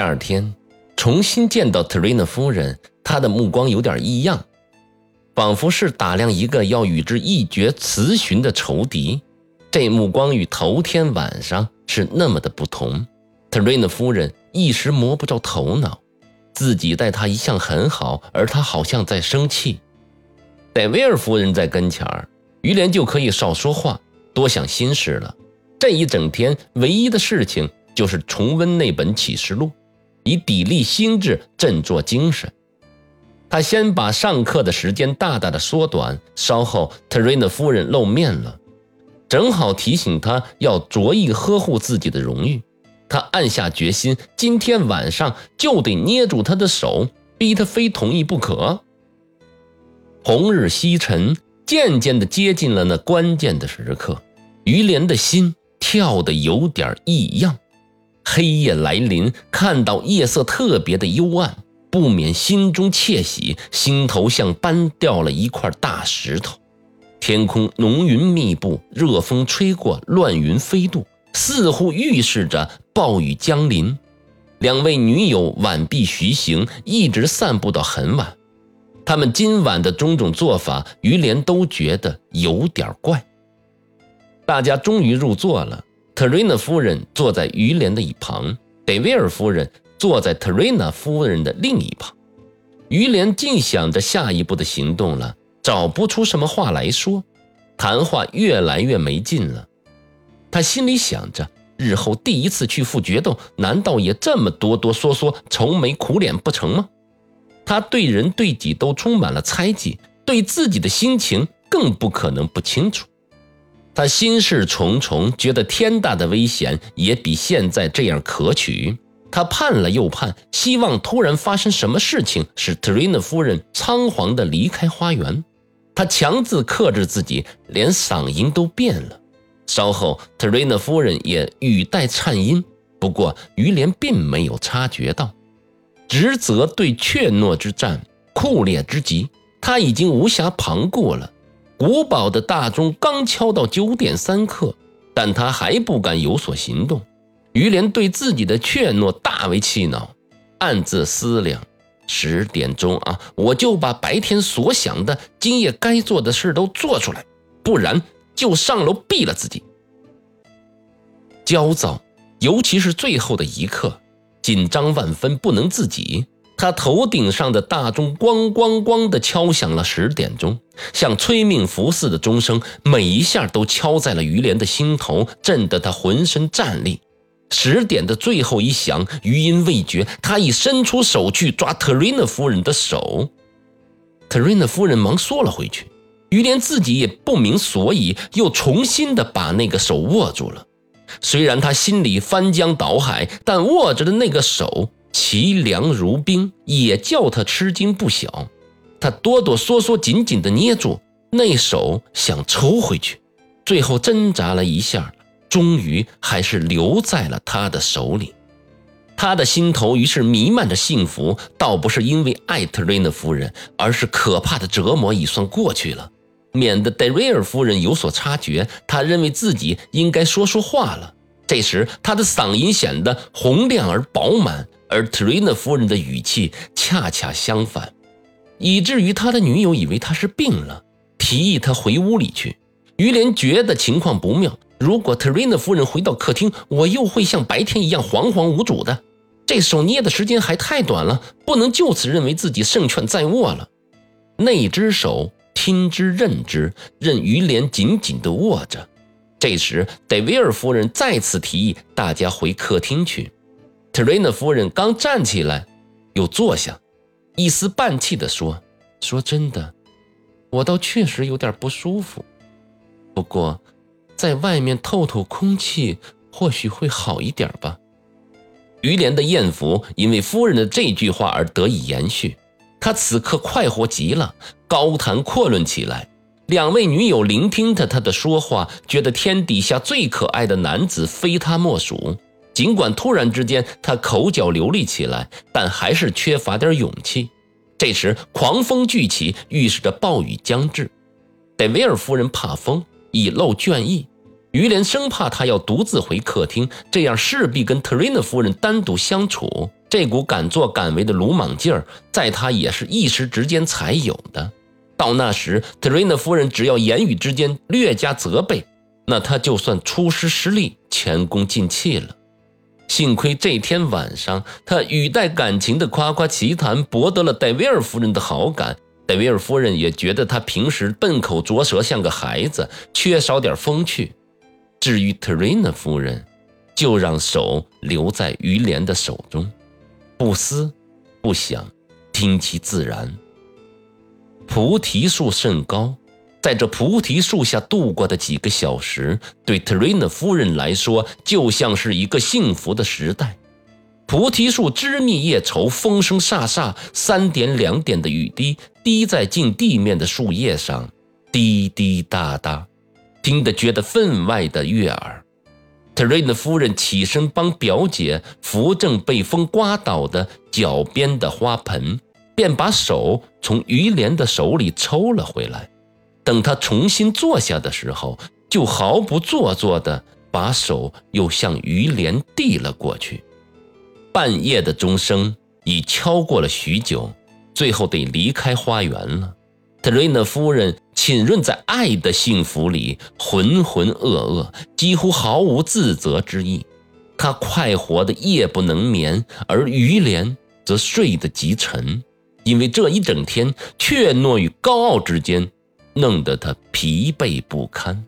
第二天，重新见到特瑞娜夫人，他的目光有点异样，仿佛是打量一个要与之一决雌雄的仇敌。这目光与头天晚上是那么的不同。特瑞娜夫人一时摸不着头脑，自己待他一向很好，而他好像在生气。戴维尔夫人在跟前儿，于连就可以少说话，多想心事了。这一整天，唯一的事情就是重温那本启示录，以砥砺心智，振作精神。他先把上课的时间大大的缩短，稍后特瑞娜夫人露面了，正好提醒他要着意呵护自己的荣誉。他暗下决心，今天晚上就得捏住他的手，逼他非同意不可。红日西沉，渐渐地接近了那关键的时刻。于连的心跳得有点异样。黑夜来临，看到夜色特别的幽暗，不免心中窃喜，心头像搬掉了一块大石头。天空浓云密布，热风吹过，乱云飞渡，似乎预示着暴雨将临。两位女友晚毕徐行，一直散步到很晚。他们今晚的种种做法，于连都觉得有点怪。大家终于入座了。特瑞娜夫人坐在于连的一旁，德威尔夫人坐在特瑞娜夫人的另一旁。于连尽想着下一步的行动了，找不出什么话来说，谈话越来越没劲了。他心里想着，日后第一次去赴决斗，难道也这么哆哆嗦嗦、愁眉苦脸不成吗？他对人对己都充满了猜忌，对自己的心情更不可能不清楚。他心事重重，觉得天大的危险也比现在这样可取。他盼了又盼，希望突然发生什么事情，使特瑞娜夫人仓皇地离开花园。他强自克制自己，连嗓音都变了。稍后，特瑞娜夫人也语带颤音，不过于连并没有察觉到。职责对怯懦之战，酷烈之极，他已经无暇旁顾了。古堡的大钟刚敲到九点三刻，但他还不敢有所行动。于连对自己的怯懦大为气恼，暗自思量：十点钟啊，我就把白天所想的、今夜该做的事都做出来，不然就上楼毙了自己。焦躁，尤其是最后的一刻。紧张万分，不能自己。他头顶上的大钟咣咣咣地敲响了十点钟，像催命符似的钟声，每一下都敲在了于连的心头，震得他浑身战栗。十点的最后一响，余音未绝，他已伸出手去抓特瑞娜夫人的手。特瑞娜夫人忙缩了回去，于连自己也不明所以，又重新的把那个手握住了。虽然他心里翻江倒海，但握着的那个手凄凉如冰，也叫他吃惊不小。他哆哆嗦嗦，紧紧地捏住那手，想抽回去，最后挣扎了一下，终于还是留在了他的手里。他的心头于是弥漫着幸福，倒不是因为艾特瑞娜夫人，而是可怕的折磨已算过去了。免得戴瑞尔夫人有所察觉，他认为自己应该说说话了。这时，他的嗓音显得洪亮而饱满，而特瑞娜夫人的语气恰恰相反，以至于他的女友以为他是病了，提议他回屋里去。于连觉得情况不妙，如果特瑞娜夫人回到客厅，我又会像白天一样惶惶无主的。这手捏的时间还太短了，不能就此认为自己胜券在握了。那只手。听之任之，任于连紧紧地握着。这时，戴维尔夫人再次提议大家回客厅去。瑞娜夫人刚站起来，又坐下，一丝半气地说：“说真的，我倒确实有点不舒服。不过，在外面透透空气，或许会好一点吧。”于连的艳福因为夫人的这句话而得以延续。他此刻快活极了，高谈阔论起来。两位女友聆听着他的说话，觉得天底下最可爱的男子非他莫属。尽管突然之间他口角流利起来，但还是缺乏点勇气。这时狂风聚起，预示着暴雨将至。戴维尔夫人怕风，已露倦意。于连生怕他要独自回客厅，这样势必跟特瑞娜夫人单独相处。这股敢作敢为的鲁莽劲儿，在他也是一时之间才有的。到那时，特瑞娜夫人只要言语之间略加责备，那他就算出师失利、前功尽弃了。幸亏这天晚上，他语带感情的夸夸其谈，博得了戴维尔夫人的好感。戴维尔夫人也觉得他平时笨口拙舌，像个孩子，缺少点风趣。至于特瑞娜夫人，就让手留在于莲的手中。不思，不想，听其自然。菩提树甚高，在这菩提树下度过的几个小时，对特瑞娜夫人来说，就像是一个幸福的时代。菩提树枝密叶稠，风声飒飒，三点两点的雨滴滴在近地面的树叶上，滴滴答答，听得觉得分外的悦耳。特瑞娜夫人起身帮表姐扶正被风刮倒的脚边的花盆，便把手从于莲的手里抽了回来。等他重新坐下的时候，就毫不做作地把手又向于莲递了过去。半夜的钟声已敲过了许久，最后得离开花园了。特瑞娜夫人。浸润在爱的幸福里，浑浑噩噩，几乎毫无自责之意。他快活的夜不能眠，而于莲则睡得极沉，因为这一整天怯懦与高傲之间，弄得他疲惫不堪。